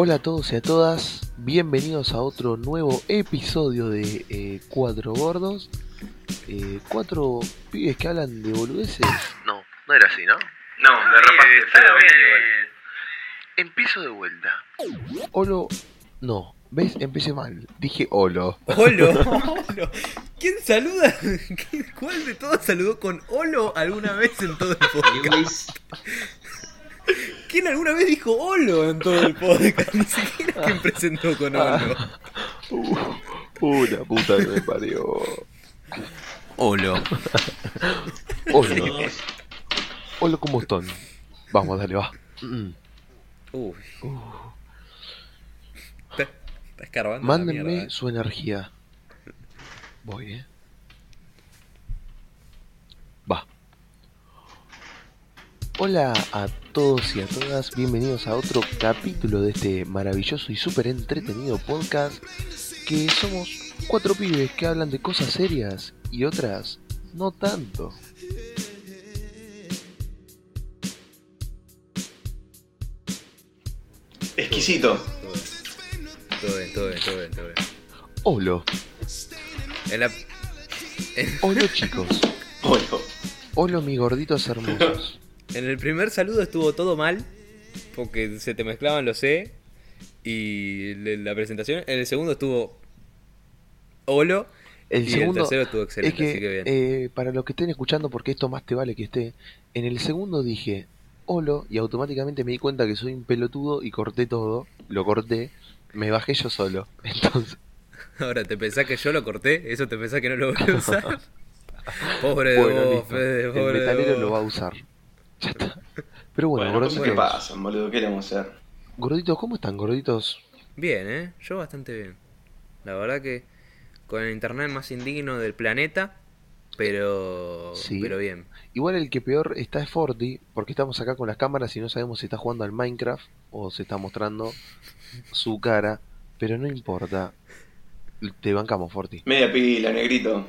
Hola a todos y a todas, bienvenidos a otro nuevo episodio de eh, Cuatro Gordos. Eh, cuatro pibes que hablan de boludeces. No, no era así, ¿no? No, de repente está bien igual. Empiezo de vuelta. Olo, no, ¿ves? Empecé mal. Dije Olo. Olo, Olo. ¿Quién saluda? ¿Quién- ¿Cuál de todos saludó con Olo alguna vez en todo el podcast? ¿Quién alguna vez dijo Olo en todo el podcast? Ni siquiera quien presentó con Olo. Uh, la puta que me parió. Olo. Olo. Olo, ¿cómo están? Vamos, dale, va. Mm. Uy. Está, está escarbando. Mándenme eh. su energía. Voy, eh. Hola a todos y a todas, bienvenidos a otro capítulo de este maravilloso y súper entretenido podcast que somos cuatro pibes que hablan de cosas serias y otras no tanto. Exquisito. Todo bien, todo bien, todo bien, todo bien. Olo, En la... en- olo chicos, Bueno, olo mis gorditos hermosos. En el primer saludo estuvo todo mal, porque se te mezclaban los C y la presentación. En el segundo estuvo Olo El y segundo, el tercero estuvo Es excelente, que, así que bien. eh, para los que estén escuchando, porque esto más te vale que esté, en el segundo dije Olo y automáticamente me di cuenta que soy un pelotudo y corté todo, lo corté, me bajé yo solo. Entonces, Ahora, ¿te pensás que yo lo corté? ¿Eso te pensás que no lo voy a usar? pobre de vos, el de metalero vos. lo va a usar. Ya está. Pero bueno, bueno, gorditos, que pasan, boludo. ¿Qué le vamos a hacer? gorditos, ¿cómo están, gorditos? Bien, ¿eh? Yo bastante bien. La verdad que con el internet más indigno del planeta, pero, Sí. pero bien. Igual el que peor está es Forti, porque estamos acá con las cámaras y no sabemos si está jugando al Minecraft o se está mostrando su cara, pero no importa. Te bancamos, Forti. Media pila, negrito.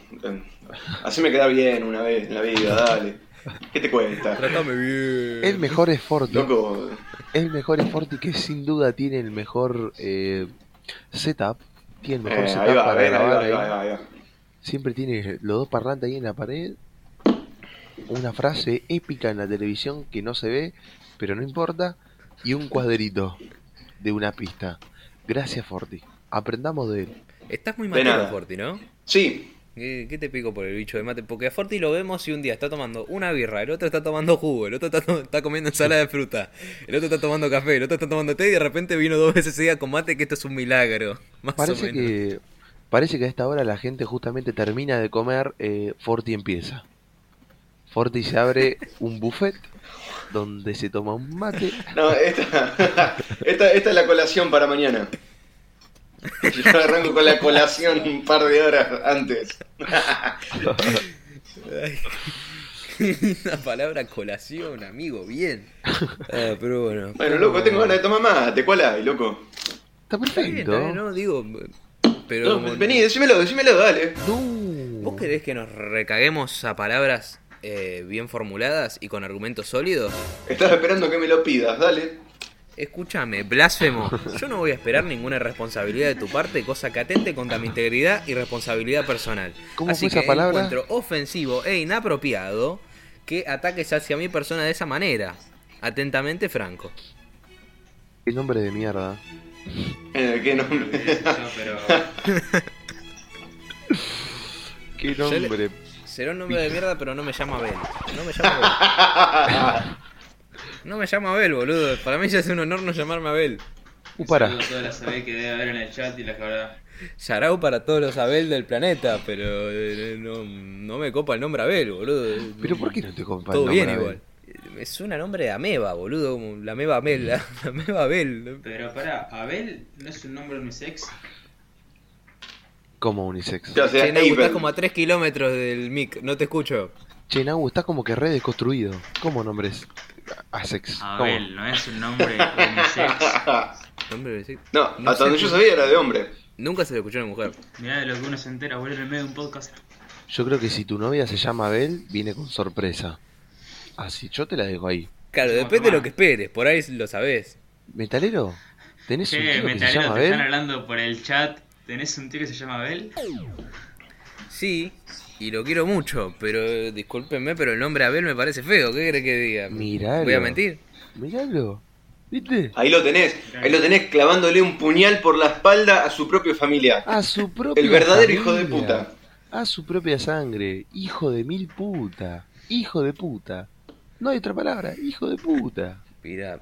Así me queda bien una vez en la vida, dale. ¿Qué te cuesta? Trátame bien. El mejor es Forti. Loco, El mejor es Forti que sin duda tiene el mejor eh, setup. Tiene el mejor eh, setup va, para ahí va, grabar. ahí va, ahí. ahí va, ahí va. Siempre tiene los dos parlantes ahí en la pared. Una frase épica en la televisión que no se ve, pero no importa. Y un cuadrito de una pista. Gracias, Forti. Aprendamos de él. Estás muy nada. Forti, ¿no? Sí, ¿Qué, qué te pico por el bicho de mate? Porque a Forti lo vemos y un día está tomando una birra, el otro está tomando jugo, el otro está, to- está comiendo ensalada de fruta, el otro está tomando café, el otro está tomando té y de repente vino dos veces seguida con mate que esto es un milagro. Más o Parece menos. que, parece que a esta hora la gente justamente termina de comer, eh, Forti empieza. Forti se abre un buffet donde se toma un mate. no, esta, esta, esta es la colación para mañana. Yo arranco con la colación un par de horas antes. Ay, Una palabra colación, amigo, bien. Ah, pero bueno. Bueno, loco, tengo ganas de tomar mate. ¿Cuál hay, loco? Está perfecto. está bien, no, digo. Pero. No, como- vení, decímelo, decímelo, dale. No. ¿Vos querés que nos recaguemos a palabras eh, bien formuladas y con argumentos sólidos? Estaba esperando que me lo pidas, dale. Escúchame, blasfemo. Yo no voy a esperar ninguna responsabilidad de tu parte, cosa que atente contra mi integridad y responsabilidad personal. ¿Cómo Así fue esa que palabra? encuentro ofensivo e inapropiado que ataques hacia mi persona de esa manera. Atentamente, Franco. Qué nombre de mierda. Eh, ¿Qué nombre? Qué nombre. Será un nombre de mierda, pero no me llama Abel. No me llama Abel. No me llama Abel, boludo. Para mí ya es un honor no llamarme Abel. Uh, para. Saludo a todas las AB que debe haber en el chat y las que habrá. Yarau para todos los Abel del planeta, pero eh, no, no me copa el nombre Abel, boludo. Pero ¿por qué no te compa el Todo nombre, bien Abel? igual. Me suena nombre de ameba, boludo, como la ameba Abel, la, la ameba Abel. Pero pará, Abel no es un nombre unisex. Como unisex. Ya sea Che, estás Abel. como a 3 kilómetros del mic, no te escucho. Che, Nau, estás como que re desconstruido. ¿Cómo nombres? Asex. ¿Cómo? Abel no es un nombre unisex. Nombre de- sí. No, No hasta donde yo sabía era de hombre. Nunca se le escuchó a una mujer. Mirá de lo que uno se entera, boludo, en el medio de un podcast. Yo creo que si tu novia se llama Abel, viene con sorpresa. Así, yo te la dejo ahí. Claro, depende de lo que esperes, por ahí lo sabés. ¿Metalero? ¿Tenés un tío que se metalero, llama te están hablando por el chat. ¿Tenés un tío que se llama Abel? Sí, y lo quiero mucho, pero discúlpenme, pero el nombre Abel me parece feo. ¿Qué crees que diga? Miralo. ¿Voy a mentir? Miralo. ¿Viste? Ahí lo tenés, ahí lo tenés clavándole un puñal por la espalda a su propio familiar. A su propia El verdadero hijo de puta. A su propia sangre. Hijo de mil puta. Hijo de puta. No hay otra palabra. Hijo de puta. Mira,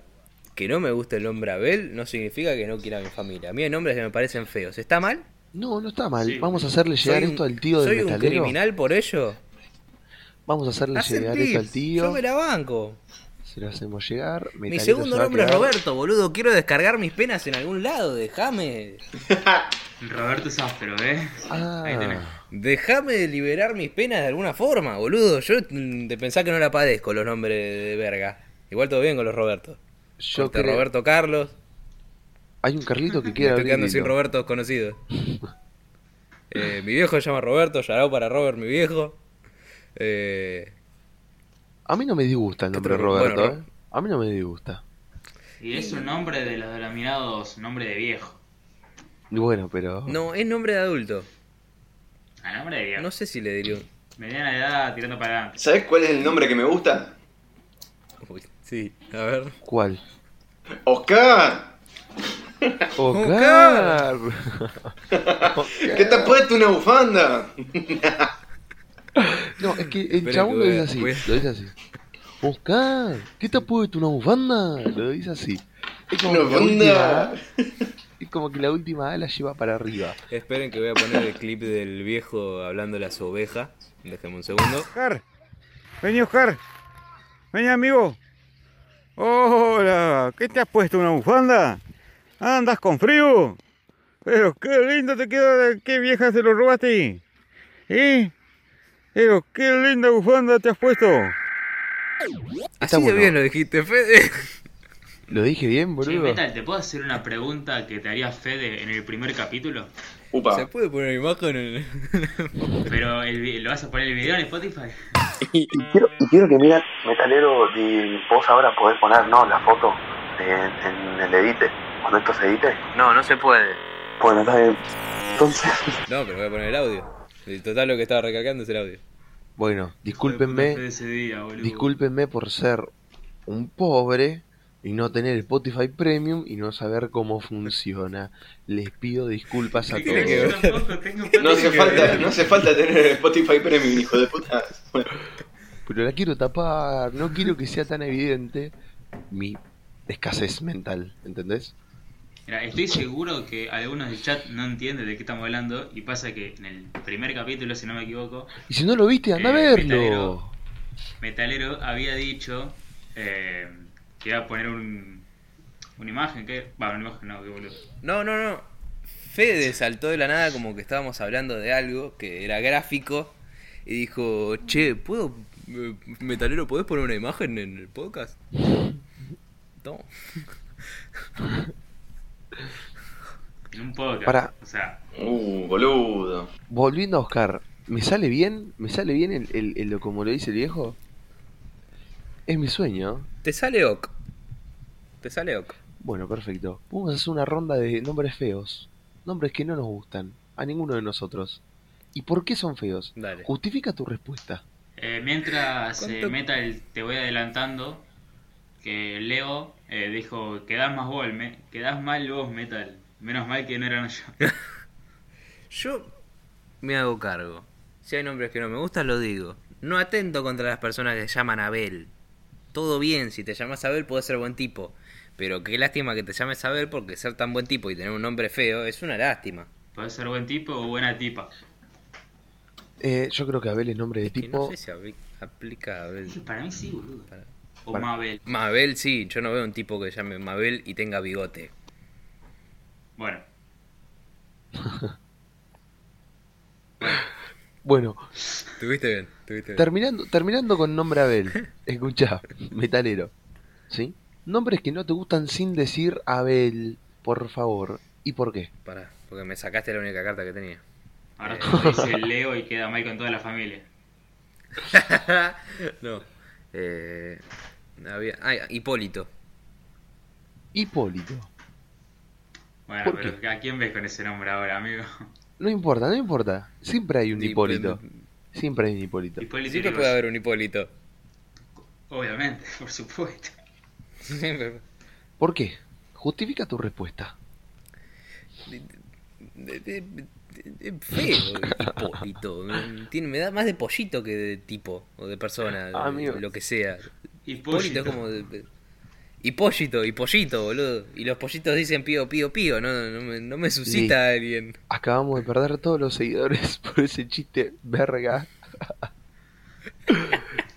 que no me guste el nombre Abel no significa que no quiera a mi familia. A mí hay nombres que me parecen feos. ¿Está mal? No, no está mal. Sí. Vamos a hacerle llegar ¿Soy un- esto al tío del ¿Soy un metalero. criminal por ello? Vamos a hacerle Hacen llegar esto al Yo tío. me la banco. Se lo hacemos llegar. Mi segundo nombre es. Roberto, boludo. Quiero descargar mis penas en algún lado. Déjame. Roberto es áspero, ¿eh? Ahí tenés. Ah, Déjame liberar mis penas de alguna forma, boludo. Yo mm, de pensar que no la padezco los nombres de verga. Igual todo bien con los Roberto. yo Corte creo. Roberto Carlos. Hay un Carlito que Me quiere estoy abrir quedando sin hilo. Robertos conocidos. Eh, mi viejo se llama Roberto, Yarao para Robert, mi viejo. Eh, A mí no me disgusta el nombre Roberto, bueno, ¿eh? A mí no me disgusta. Y es un nombre de los denominados nombre de viejo. Bueno, pero. no, es nombre de adulto. A nombre de viejo. No sé si le diría un... Mediana edad tirando para adelante. ¿Sabés cuál es el nombre que me gusta? Uy, sí, a ver. ¿Cuál? ¡Oscar! ¡Oscar! ¿Qué te has puesto una bufanda? No, es que el chabón lo dice así. Lo dice así. Oscar, ¿qué te has puesto una bufanda? Lo dice así. Es como, Una que la última, bufanda. es como que la última A la lleva para arriba. Esperen que voy a poner el clip del viejo hablando a su oveja. Déjenme un segundo. Oscar, vení Oscar, vení amigo. Hola, ¿qué te has puesto una bufanda? ¿Andas con frío? Pero qué lindo te queda, qué vieja se lo robaste. ¿Eh? Pero qué linda bufanda te has puesto. Así de bien lo dijiste, Fede. ¿Lo dije bien, Che, boludo? Metal, ¿te puedo hacer una pregunta que te haría Fede en el primer capítulo? ¿Se Upa. puede poner imagen en Pero el ¿lo vas a poner el video en Spotify? Y, y quiero, y quiero que mira, metalero, y vos ahora podés poner, ¿no? La foto de- en el edite, cuando esto se edite. No, no se puede. Bueno, está bien. Entonces, No, pero voy a poner el audio. El total lo que estaba recalcando es el audio. Bueno, discúlpenme, día, discúlpenme por ser un pobre y no tener Spotify Premium y no saber cómo funciona. Les pido disculpas a todos. No hace falta, no hace falta tener Spotify Premium, hijo de puta. Pero la quiero tapar, no quiero que sea tan evidente mi escasez mental, ¿entendés? Mira, estoy seguro que algunos del chat no entienden de qué estamos hablando y pasa que en el primer capítulo, si no me equivoco, Y si no lo viste, anda a Eh, verlo. metalero. Metalero había dicho eh, que iba a poner un, una imagen, que Va, una imagen, no, qué boludo. No, no, no. Fede saltó de la nada como que estábamos hablando de algo que era gráfico y dijo, che, ¿puedo, eh, metalero, ¿podés poner una imagen en el podcast? No. En un podcast. Pará. O sea, Uh, boludo. Volviendo a Oscar, ¿me sale bien? ¿Me sale bien el, el- el- como lo dice el viejo? Es mi sueño. Te sale ok. Te sale ok. Bueno, perfecto. Vamos a hacer una ronda de nombres feos. Nombres que no nos gustan. A ninguno de nosotros. ¿Y por qué son feos? Dale. Justifica tu respuesta. eh, mientras eh, ¿Cuánto- Metal te voy adelantando, que Leo eh, dijo, quedás más vos, me, quedás mal vos, Metal. Menos mal que no eran yo. Yo me hago cargo. Si hay nombres que no me gustan, lo digo. No atento contra las personas que se llaman Abel. Todo bien, si te llamas Abel puedes ser buen tipo. Pero qué lástima que te llames Abel porque ser tan buen tipo y tener un nombre feo es una lástima. Puede ser buen tipo o buena tipa. Eh, yo creo que Abel es nombre de Es que tipo. no sé si apli- aplica a Abel. Para mí sí, boludo. Para- O Mabel. Mabel sí, yo no veo un tipo que se llame Mabel y tenga bigote. Bueno, Bueno, Tuviste bien, tuviste bien. terminando, terminando con nombre Abel. Escucha, metalero. ¿Sí? Nombres que no te gustan sin decir Abel, por favor. ¿Y por qué? Pará, porque me sacaste la única carta que tenía. ahora Eh. todo dice Leo y queda mal con toda la familia. no. Eh, había... Ah, Hipólito. Hipólito. Bueno, ¿Por pero ¿a quién ves con ese nombre ahora, amigo? No importa, no importa. Siempre hay un Hipólito. Siempre hay un Hipólito. Hipólito Siempre puede haber un Hipólito. Obviamente, por supuesto. ¿Por qué? Justifica tu respuesta. De- de- de- feo, Hipólito. Tiene, me da más de pollito que de tipo o de persona, amigo. lo que sea. Y Hipólito es como. de- de- Hipóllito, y pollito, boludo. Y los pollitos dicen pío, pío, pío. No, no, me, no me suscita alguien. Acabamos de perder todos los seguidores por ese chiste verga.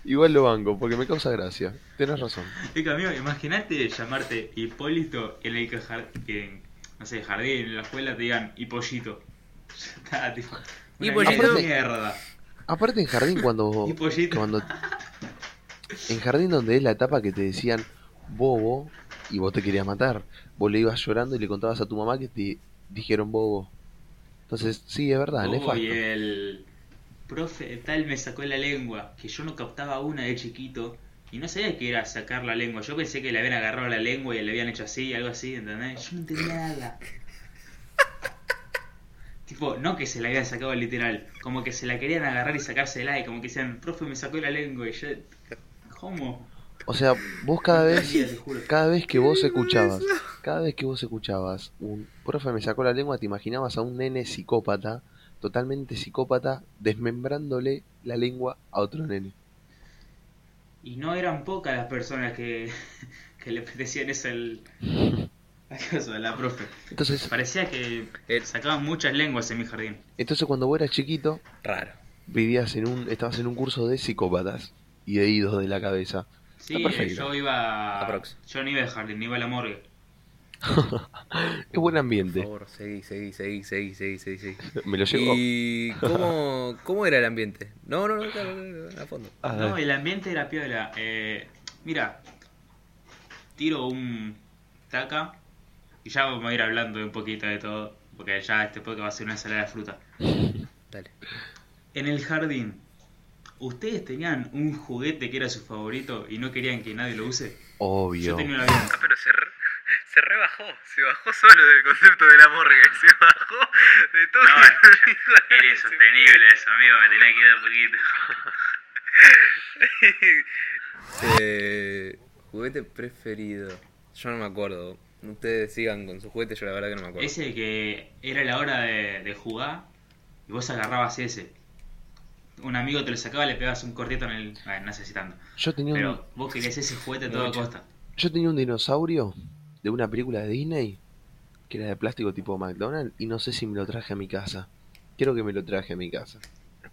Igual lo banco, porque me causa gracia. Tenés razón. Es que, amigo, imagínate llamarte Hipólito en el que, jar- que en, no sé, jardín, en la escuela te digan Hipollito. Está, tipo, una Hipollito. mierda. Aparte en jardín cuando... Hipollito. cuando en jardín donde es la etapa que te decían bobo y vos te querías matar. Vos le ibas llorando y le contabas a tu mamá que te dijeron bobo. Entonces, sí, es verdad, Oh, y el profe tal me sacó la lengua, que yo no captaba una de chiquito. Y no sabía que era sacar la lengua. Yo pensé que le habían agarrado la lengua y le habían hecho así, algo así, ¿entendés? Yo no entendía nada. tipo, no que se la habían sacado literal, como que se la querían agarrar y sacársela y como que decían, profe me sacó la lengua y yo... ¿Cómo? O sea, vos cada No vez entendía, te juro. cada vez que vos escuchabas, cada vez que vos escuchabas un profe me sacó la lengua, te imaginabas a un nene psicópata, totalmente psicópata, desmembrándole la lengua a otro nene. Y no eran pocas las personas que, que le decían eso al... a la profe. Entonces, Parecía que sacaban muchas lenguas en mi jardín. entonces cuando vos eras chiquito, Raro. vivías en un, estabas en un curso de psicópatas y de idos de la cabeza. Sí, yo iba. Aprox. Yo no iba al jardín, iba a la morgue. Qué buen Por ambiente. favor, seguí, seguí, seguí, seguí, seguí, seguí, seguí. Me lo llevo. ¿Y cómo, cómo era el ambiente? No, no, no, claro, claro, a fondo. Ah, No, el ambiente era piola. Eh, mira, tiro un taca y ya vamos a ir hablando un poquito de todo. Porque ya este podcast va a ser una ensalada de fruta. Dale. En el jardín, ¿ustedes tenían un juguete que era su favorito y no querían que nadie lo use? Obvio. Yo tenía un avión. pero se, se rebajó, se bajó solo del concepto de la morgue, se bajó de todo. No, era insostenible eso, amigo, me tenía que ir un poquito. Eh, juguete preferido. Yo no me acuerdo. Ustedes sigan con su juguete, yo la verdad que no me acuerdo. Ese que era la hora de, de jugar y vos agarrabas ese. Un amigo te lo sacaba, le pegabas un corrieto en el. Ah, no sé si tanto. Yo tenía un, Pero vos querías ese juguete a toda costa. yo tenía un dinosaurio de una película de Disney que era de plástico tipo McDonald's y no sé si me lo traje a mi casa. Quiero que me lo traje a mi casa.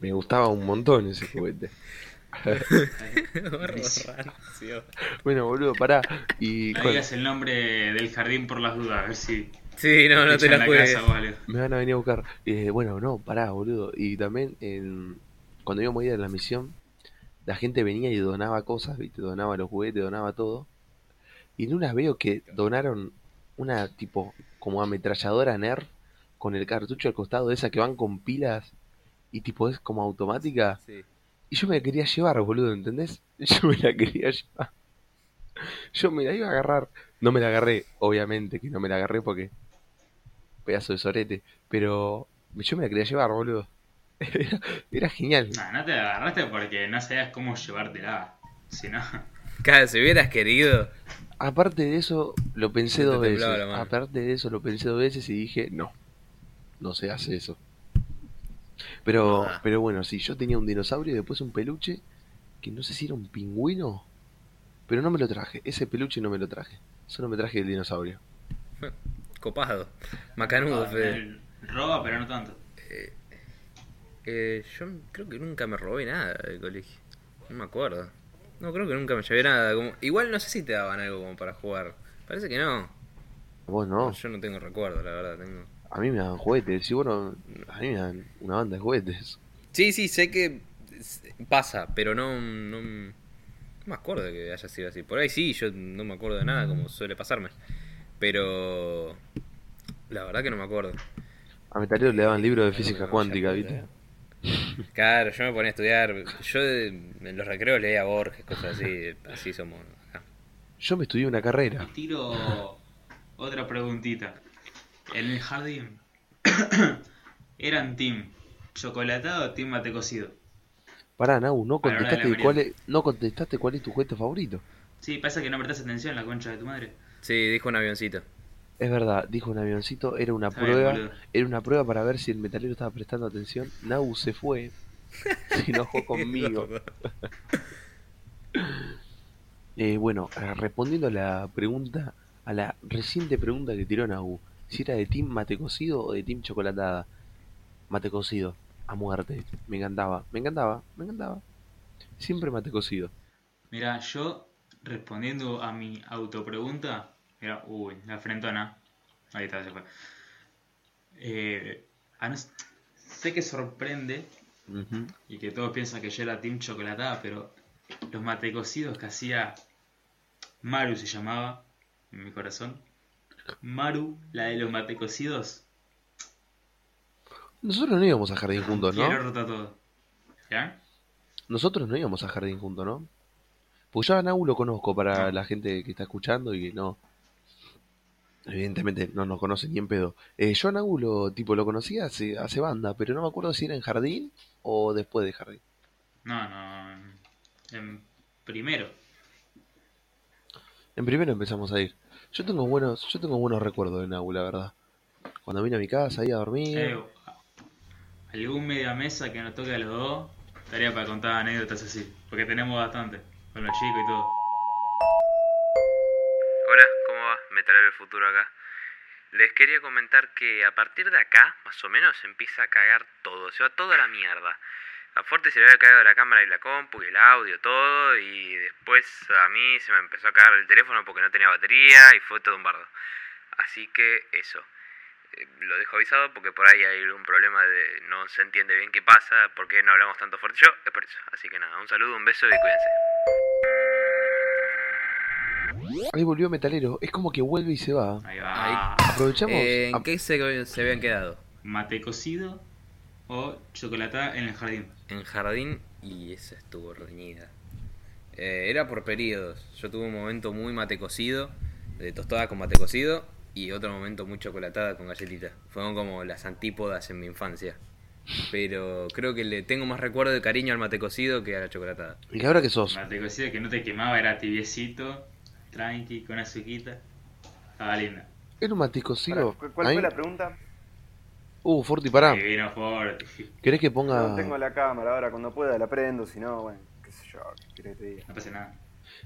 Me gustaba un montón ese juguete. Bueno, boludo, pará. Y No digas el nombre del jardín por las dudas, a ver si. Sí, no, no te echan la juegues. casa me van a venir a buscar. Eh, bueno, no, pará, boludo. Y también en- cuando íbamos a ir a la misión, la gente venía y donaba cosas, ¿viste? Donaba los juguetes, donaba todo. Y en unas veo que donaron una tipo como ametralladora Nerf con el cartucho al costado de esa que van con pilas y tipo es como automática. Sí. Y yo me la quería llevar, boludo, ¿entendés? Yo me la quería llevar. Yo me la iba a agarrar. No me la agarré, obviamente que no me la agarré porque. Pedazo de sorete. Pero yo me la quería llevar, boludo. Era, era genial. No, no te la agarraste porque no sabías cómo llevártela. Si no. Claro, si hubieras querido. Aparte de eso, lo pensé dos veces. Aparte de eso, lo pensé dos veces y dije, no. No se hace eso. Pero, Ah. pero bueno, sí, yo tenía un dinosaurio y después un peluche que no sé si era un pingüino, pero no me lo traje. Ese peluche no me lo traje. Solo me traje el dinosaurio. Copado. Macanudo, Ah, roba, pero no tanto. Eh, yo creo que nunca me robé nada del colegio. No me acuerdo. No, creo que nunca me llevé nada. Como... Igual no sé si te daban algo como para jugar. Parece que no. Vos no. Yo no tengo recuerdo, la verdad. Tengo... A mí me dan juguetes. Si bueno, a mí me dan una banda de juguetes. Sí, sí, sé que pasa, pero no, no, no me acuerdo de que haya sido así. Por ahí sí, yo no me acuerdo de nada como suele pasarme. Pero la verdad que no me acuerdo. A Metalero le daban libros de física cuántica, ¿viste? Claro, yo me ponía a estudiar. Yo en los recreos leía Borges, cosas así. Así somos acá. Yo me estudié una carrera. Y tiro otra preguntita. En el jardín. Eran team chocolatado o team mate cocido. Pará, Nau, no A contestaste, cuál es, no contestaste cuál es tu juguete favorito. Sí, pasa que no prestás atención la concha de tu madre. Sí, dijo un avioncito. Es verdad, dijo un avioncito, era una Está prueba, era una prueba para ver si el metalero estaba prestando atención. Nau se fue, se enojó conmigo. Eh, bueno, eh, respondiendo a la pregunta, a la reciente pregunta que tiró Nau, si era de team mate cocido o de team chocolatada. Mate cocido, a muerte, me encantaba, me encantaba, me encantaba. Siempre mate cocido. Mira, yo respondiendo a mi autopregunta, mira, uy, la frentona. Ahí está, se fue. Eh, a no- sé que sorprende y que todos piensan que yo era Team Chocolatada, pero los mate cocidos que hacía Maru se llamaba, en mi corazón. Maru, la de los mate cocidos, Nosotros no íbamos a jardín juntos, ¿no? quiero rotar todo. ¿Ya? Nosotros no íbamos a jardín juntos, ¿no? Pues yo a Nau lo conozco para la gente que está escuchando y que no. Evidentemente no nos conoce ni en pedo. Eh, yo a Nau lo, tipo, lo conocía hace, hace banda, pero no me acuerdo si era en jardín o después de jardín. No, no. En primero. En primero empezamos a ir. Yo tengo buenos, yo tengo buenos recuerdos de Nau, la verdad. Cuando vine a mi casa ahí a dormir. Eh, algún media mesa que nos toque a los dos, estaría para contar anécdotas así, porque tenemos bastante, con los chicos y todo. Del futuro acá. Les quería comentar que a partir de acá, más o menos, empieza a cagar todo, se va toda la mierda. A Fuerte se le había caído la cámara y la compu y el audio, todo, y después a mí se me empezó a cagar el teléfono porque no tenía batería y fue todo un bardo. Así que eso. Eh, Lo dejo avisado porque por ahí hay un problema de no se entiende bien qué pasa, por qué no hablamos tanto fuerte yo, es por eso. Así que nada, un saludo, un beso y cuídense. Ahí volvió Metalero. Es como que vuelve y se va. Ahí va. Aprovechamos. Eh, ¿En a- qué se, se habían quedado? Mate cocido o chocolatada en el jardín. En jardín y esa estuvo reñida. Eh, era por periodos. Yo tuve un momento muy mate cocido, de tostada con mate cocido, y otro momento muy chocolatada con galletita. Fueron como las antípodas en mi infancia. Pero creo que le tengo más recuerdo de cariño al mate cocido que a la chocolatada. ¿Y ahora qué sos? Mate cocido que no te quemaba, era tibiecito, tranqui, con azuquita. Estaba linda. ¿Era un? ¿cu- ¿Cuál Ahí- fue la pregunta? Uh, Forti, pará. Y vino fuerte. ¿Querés que ponga.? No tengo la cámara ahora, cuando pueda la prendo, si no, bueno, qué sé yo, qué que te diga. No pasa nada.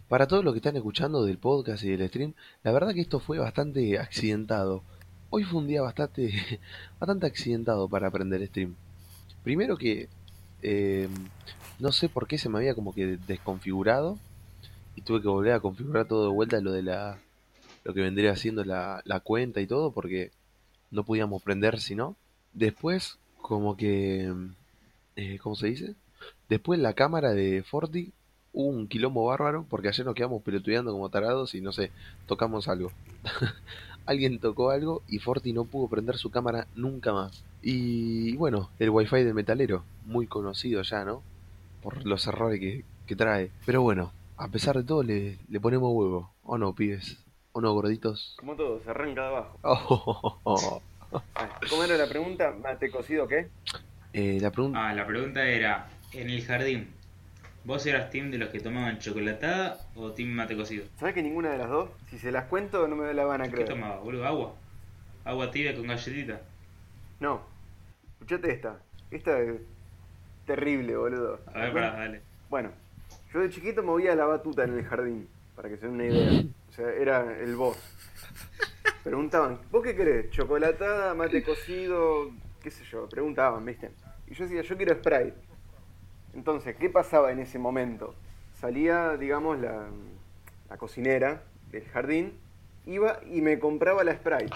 Para todos los que están escuchando del podcast y del stream, la verdad que esto fue bastante accidentado. Hoy fue un día bastante, bastante accidentado para aprender stream. Primero que eh, no sé por qué se me había como que desconfigurado y tuve que volver a configurar todo de vuelta lo de la lo que vendría haciendo la, la cuenta y todo porque no podíamos prender si no. Después como que eh, ¿cómo se dice? Después la cámara de Forti hubo un quilombo bárbaro porque ayer nos quedamos pelotudeando como tarados y no sé, tocamos algo. Alguien tocó algo y Forti no pudo prender su cámara nunca más. Y bueno, el wifi del metalero, muy conocido ya, ¿no? Por los errores que, que trae. Pero bueno, a pesar de todo le, le ponemos huevo. ¿O no, pibes? ¿O no, gorditos? Como todo, se arranca de abajo. Oh, oh, oh, oh. Ah, ¿Cómo era la pregunta? ¿Mate cocido qué? Eh, la pregunta... Ah, la pregunta era, en el jardín, ¿vos eras team de los que tomaban chocolatada o team mate cocido? ¿Sabes que ninguna de las dos? Si se las cuento no me la van a ¿Qué creer. tomabas, boludo? ¿Agua? ¿Agua tibia con galletita? No. Escuchate esta. Esta es terrible, boludo. A ver, pará, dale. Bueno, yo de chiquito movía la batuta en el jardín, para que se den una idea. O sea, era el boss. Preguntaban, ¿vos qué querés? ¿Chocolatada, mate cocido? ¿Qué sé yo? Preguntaban, ¿viste? Y yo decía, yo quiero Sprite. Entonces, ¿qué pasaba en ese momento? Salía, digamos, la, la cocinera del jardín, iba y me compraba la Sprite.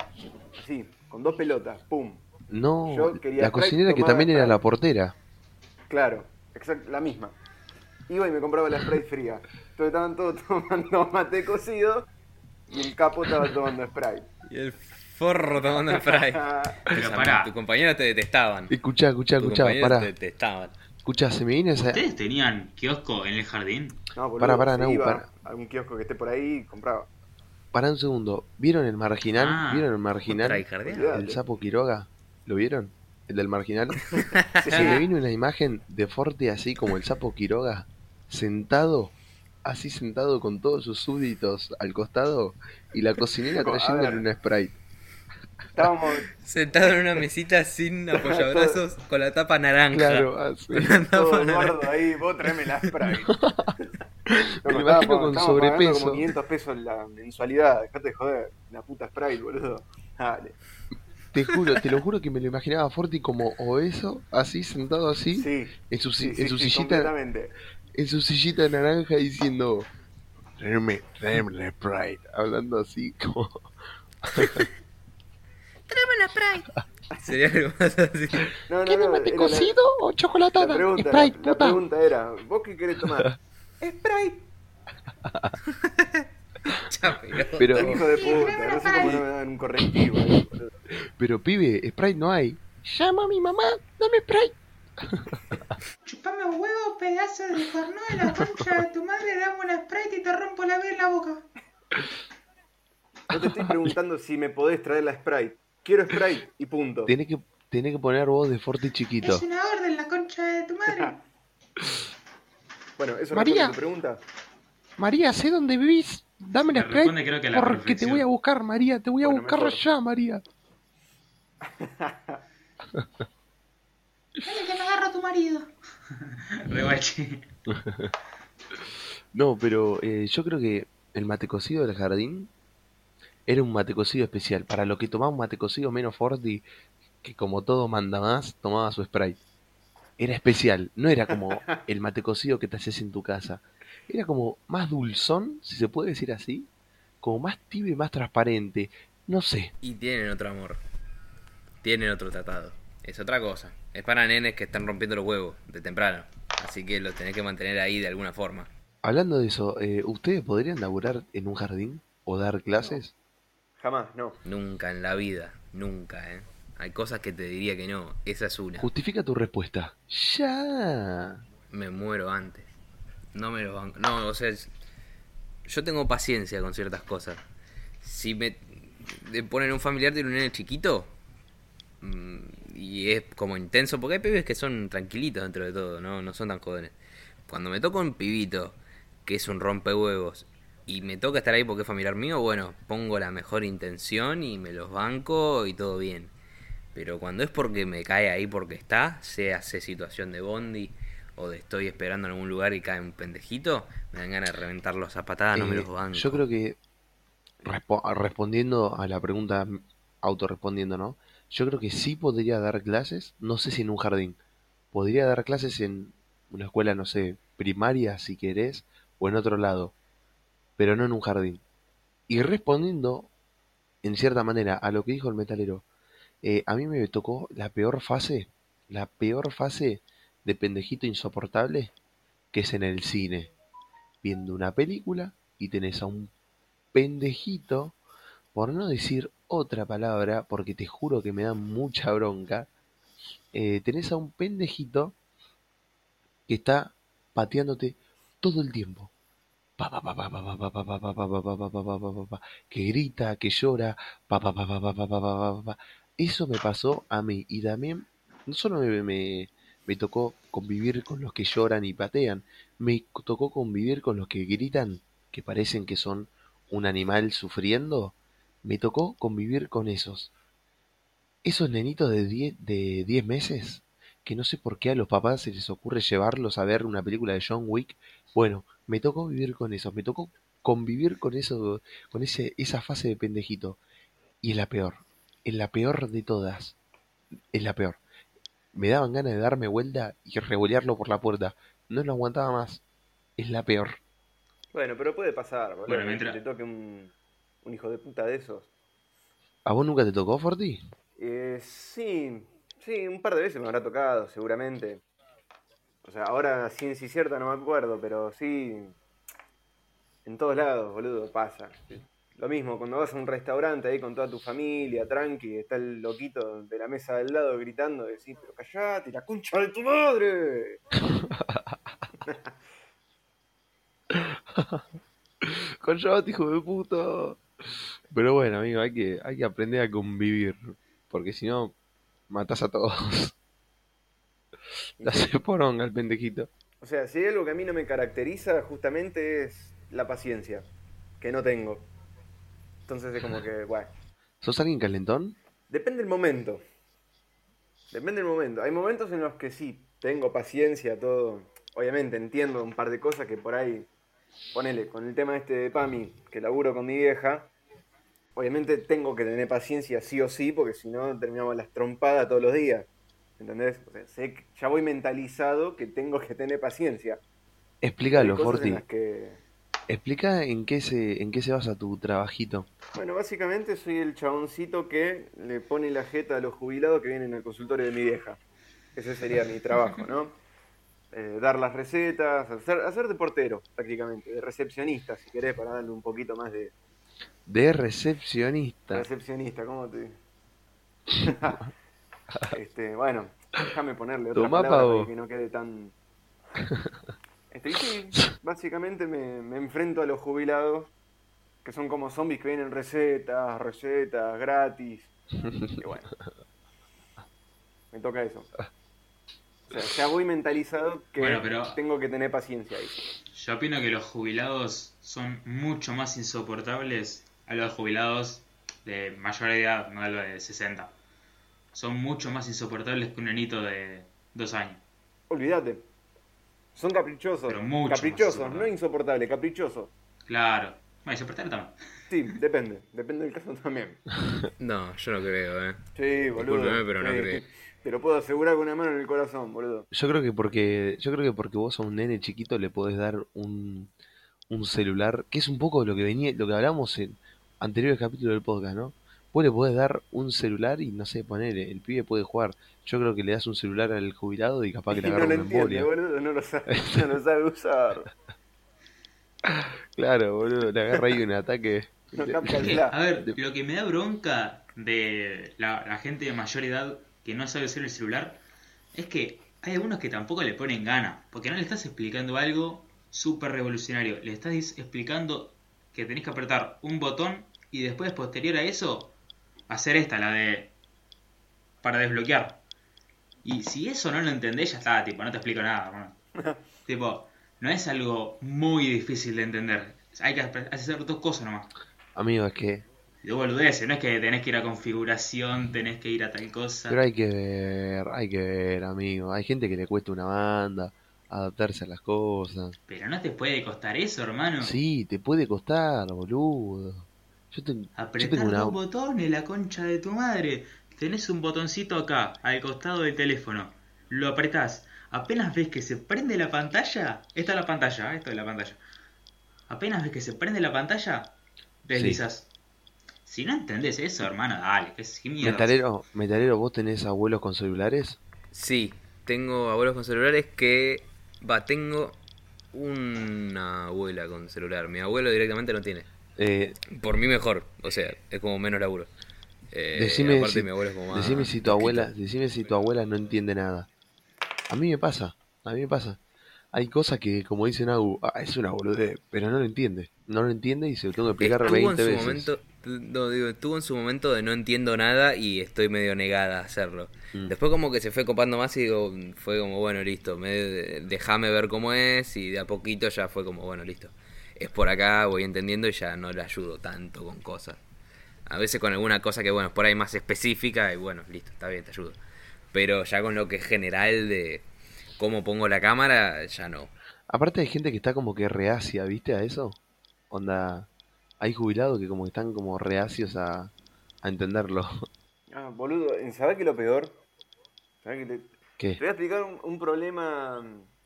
Así, con dos pelotas, pum. No, yo quería la cocinera que también era la portera. Claro, exacto, la misma. Iba y me compraba la Sprite fría. Entonces estaban todos tomando mate cocido y el capo estaba tomando Sprite. Y el forro tomando fry. Pero pará. Tus compañeros te detestaban. Escuchá, escuchá, escuchá, pará. te detestaban. Escuchá, se me viene esa... ¿Ustedes tenían kiosco en el jardín? No, boludo, Pará, pará, Nau, iba pará. a un kiosco que esté por ahí y compraba. Pará un segundo. ¿Vieron el marginal? Ah, ¿Vieron el marginal? El sapo Quiroga. ¿Lo vieron? ¿El del marginal? Sí, Se me vino una imagen de Forte así como el sapo Quiroga, sentado, así sentado con todos sus súbditos al costado y la cocinera trayéndole ver. una Sprite. Estábamos. Sentado en una mesita sin apoyabrazos con la tapa naranja. Claro, así. Todo gordo ahí, vos tráeme la Sprite. Me imagino con estábamos sobrepeso. como 500 pesos la mensualidad. Dejate de joder. La puta Sprite, boludo. Dale. Te juro, te lo juro que me lo imaginaba Forti como obeso, así sentado así, Sí. en su, Sí, en su sí, sillita, completamente. En su sillita naranja diciendo tráeme, tráeme la Sprite, hablando así como Sería algo más así. No, no, no. era la- o La chocolatada? pregunta, la, la pregunta era, ¿vos qué querés tomar? Sprite. Pero- Hijo de puta, no sé cómo no me dan un correctivo. boludo. pero pibe, Sprite no hay. Llama a mi mamá, dame Sprite. Chupame un huevo, pedazo de corno de la concha de tu madre, dame una Sprite y te rompo la vida en la boca. No te estoy preguntando si me podés traer la Sprite. Quiero Sprite y punto. Tenés que, tenés que poner voz de Forti chiquito. Es una orden, la concha de tu madre. Bueno, ¿eso María. tu pregunta? María, sé dónde vivís. Dame Me responde creo que a la porque te voy a buscar, María. Te voy a Bueno, buscar mejor. ya, María. Dale que me agarro a tu marido. No, pero eh, yo creo que el mate cocido del jardín era un mate cocido especial. Para lo que tomaba un mate cocido menos Forti, que como todo manda más, tomaba su Sprite. Era especial, no era como el mate cocido que te haces en tu casa. Era como más dulzón, si se puede decir así. Como más tibio y más transparente. No sé. Y tienen otro amor. Tienen otro tratado. Es otra cosa. Es para nenes que están rompiendo los huevos de temprano. Así que los tenés que mantener ahí de alguna forma. Hablando de eso, eh, ¿ustedes podrían laburar en un jardín o dar clases? Jamás, no. Nunca en la vida. Nunca, ¿eh? Hay cosas que te diría que no. Esa es una. Justifica tu respuesta. Ya. Me muero antes. No me lo banco. No, o sea, es- yo tengo paciencia con ciertas cosas. Si me ponen un familiar de un nene chiquito mm, y es como intenso, porque hay pibes que son tranquilitos dentro de todo, no, no son tan jóvenes. Cuando me toca un pibito que es un rompehuevos y me toca estar ahí porque es familiar mío, bueno, pongo la mejor intención y me los banco y todo bien. Pero cuando es porque me cae ahí porque está, sea sea situación de bondi o de estoy esperando en algún lugar y cae un pendejito, me dan ganas de reventarlos a patadas, no me Eh, los banco. Yo creo que respo- respondiendo a la pregunta, autorrespondiendo, ¿no? Yo creo que sí podría dar clases, no sé si en un jardín. Podría dar clases en una escuela, no sé, primaria, si querés, o en otro lado, pero no en un jardín. Y respondiendo, en cierta manera, a lo que dijo el metalero, eh, a mí me tocó la peor fase, la peor fase de pendejito insoportable, que es en el cine viendo una película y tenés a un pendejito, por no decir otra palabra, porque te juro que me da mucha bronca, eh, tenés a un pendejito que está pateándote todo el tiempo. Que grita, que llora. Eso me pasó a mí. Y también, no solo me, me, me tocó convivir con los que lloran y patean, me tocó convivir con los que gritan, que parecen que son un animal sufriendo me tocó convivir con esos. Esos nenitos de 10 de 10 meses, que no sé por qué a los papás se les ocurre llevarlos a ver una película de John Wick. Bueno, me tocó vivir con esos, me tocó convivir con eso, con ese, esa fase de pendejito. Y es la peor, es la peor de todas. Es la peor. Me daban ganas de darme vuelta y revolearlo por la puerta. No lo aguantaba más. Es la peor. Bueno, pero puede pasar, boludo. Bueno, que mientras- te toque un, un hijo de puta de esos. ¿A vos nunca te tocó, Forti? Eh, sí, sí, un par de veces me habrá tocado, seguramente. O sea, ahora ciencia cierta no me acuerdo, pero sí. En todos lados, boludo, pasa. Lo mismo, cuando vas a un restaurante ahí con toda tu familia, tranqui, está el loquito de la mesa del lado gritando, decís, pero callate, la concha de tu madre. Callate, hijo de puta. Pero bueno, amigo, hay que, hay que aprender a convivir. Porque si no, matas a todos. La hace poronga el pendejito. O sea, si hay algo que a mí no me caracteriza, justamente es la paciencia, que no tengo. Entonces es como que, bueno, ¿Sos alguien calentón? depende del momento. Depende del momento. Hay momentos en los que sí, tengo paciencia, todo. Obviamente entiendo un par de cosas que por ahí, ponele, con el tema este de PAMI, que laburo con mi vieja, obviamente tengo que tener paciencia sí o sí, porque si no terminamos las trompadas todos los días. ¿Entendés? O sea, sé que ya voy mentalizado que tengo que tener paciencia. Explícalo, en Forti. que Explica en qué se, en qué se basa tu trabajito. Bueno, básicamente soy el chaboncito que le pone la jeta a los jubilados que vienen al consultorio de mi vieja. Ese sería mi trabajo, ¿no? Eh, dar las recetas, hacer, hacer de portero, prácticamente, de recepcionista, si querés, para darle un poquito más de De recepcionista. recepcionista, ¿cómo te...? este, bueno, déjame ponerle otra Tomá, palabra pavo. para que no quede tan... Este, y sí, básicamente me, me enfrento a los jubilados, que son como zombies que vienen recetas, recetas, gratis. Y bueno, me toca eso. Sea, ya voy mentalizado que Bueno, pero- tengo que tener paciencia ahí. Yo opino que los jubilados son mucho más insoportables a los jubilados de mayor edad, no a los de 60. Son mucho más insoportables que un nenito de dos años. Olvídate. Son caprichosos. Pero mucho caprichosos, insoportable. no insoportables, caprichosos. Claro. Bueno, también. Sí, depende. Depende del caso también. No, yo no creo, eh. Sí, boludo. Discúlpeme, pero no Sí, creo. Te lo puedo asegurar con una mano en el corazón, boludo. Yo creo que porque, yo creo que porque vos a un nene chiquito le podés dar un, un celular, que es un poco lo que venía, lo que hablamos en anteriores capítulos del podcast, ¿no? Vos le podés dar un celular y no sé, ponerle, el pibe puede jugar. Yo creo que le das un celular al jubilado y capaz que le Y no agarra lo una entiende, boludo. No lo sabe, no lo sabe usar. Claro, boludo, le agarra ahí un ataque. No que, a ver, lo que me da bronca de la, la gente de mayor edad que no sabe usar el celular es que hay algunos que tampoco le ponen gana, porque no le estás explicando algo súper revolucionario, le estás explicando que tenés que apretar un botón y después, posterior a eso, hacer esta, la de para desbloquear. Y si eso no lo entendés, ya está, tipo, no te explico nada. hermano. tipo, no es algo muy difícil de entender. Hay que hacer dos cosas nomás. Amigo, es que, De boludeces, no es que tenés que ir a configuración, tenés que ir a tal cosa. pero hay que ver, hay que ver, amigo. Hay gente que le cuesta una banda adaptarse a las cosas. Pero no te puede costar eso, hermano. Sí, te puede costar, boludo. Yo, te- yo Apretar tengo una... dos botones, la concha de tu madre. Tenés un botoncito acá, al costado del teléfono. Lo apretás. Apenas ves que se prende la pantalla. Esta es la pantalla, ¿eh? esto es la pantalla. Apenas ves que se prende la pantalla, deslizas. Si no entendés eso, hermano, dale, qué qué mierda. Metalero, metalero, ¿vos tenés abuelos con celulares? Sí, tengo abuelos con celulares que... Va, tengo una abuela con celular. Mi abuelo directamente no tiene. Eh, Por mí mejor, o sea, es como menos laburo. Eh, decime, aparte si, mi abuelo es como más decime si tu abuela, decime si tu abuela no entiende nada. A mí me pasa, a mí me pasa. Hay cosas que, como dicen Agu, ah, es una boludez, pero no lo entiende. No lo entiende y se lo tengo que explicar Estuvo 20 en su veces. momento, no, digo, estuvo en su momento de no entiendo nada y estoy medio negada a hacerlo. Mm. Después como que se fue copando más y digo, fue como, bueno, listo, me, déjame ver cómo es y de a poquito ya fue como, bueno, listo. Es por acá, voy entendiendo y ya no le ayudo tanto con cosas. A veces con alguna cosa que, bueno, es por ahí más específica y bueno, listo, está bien, te ayudo. Pero ya con lo que es general de cómo pongo la cámara, ya no. Aparte hay gente que está como que reacia, ¿viste? A eso. Onda, hay jubilados que como que están como reacios a, a entenderlo. Ah, boludo, ¿sabés qué es lo peor? ¿Sabés que te... ¿Qué? Te voy a explicar un, un problema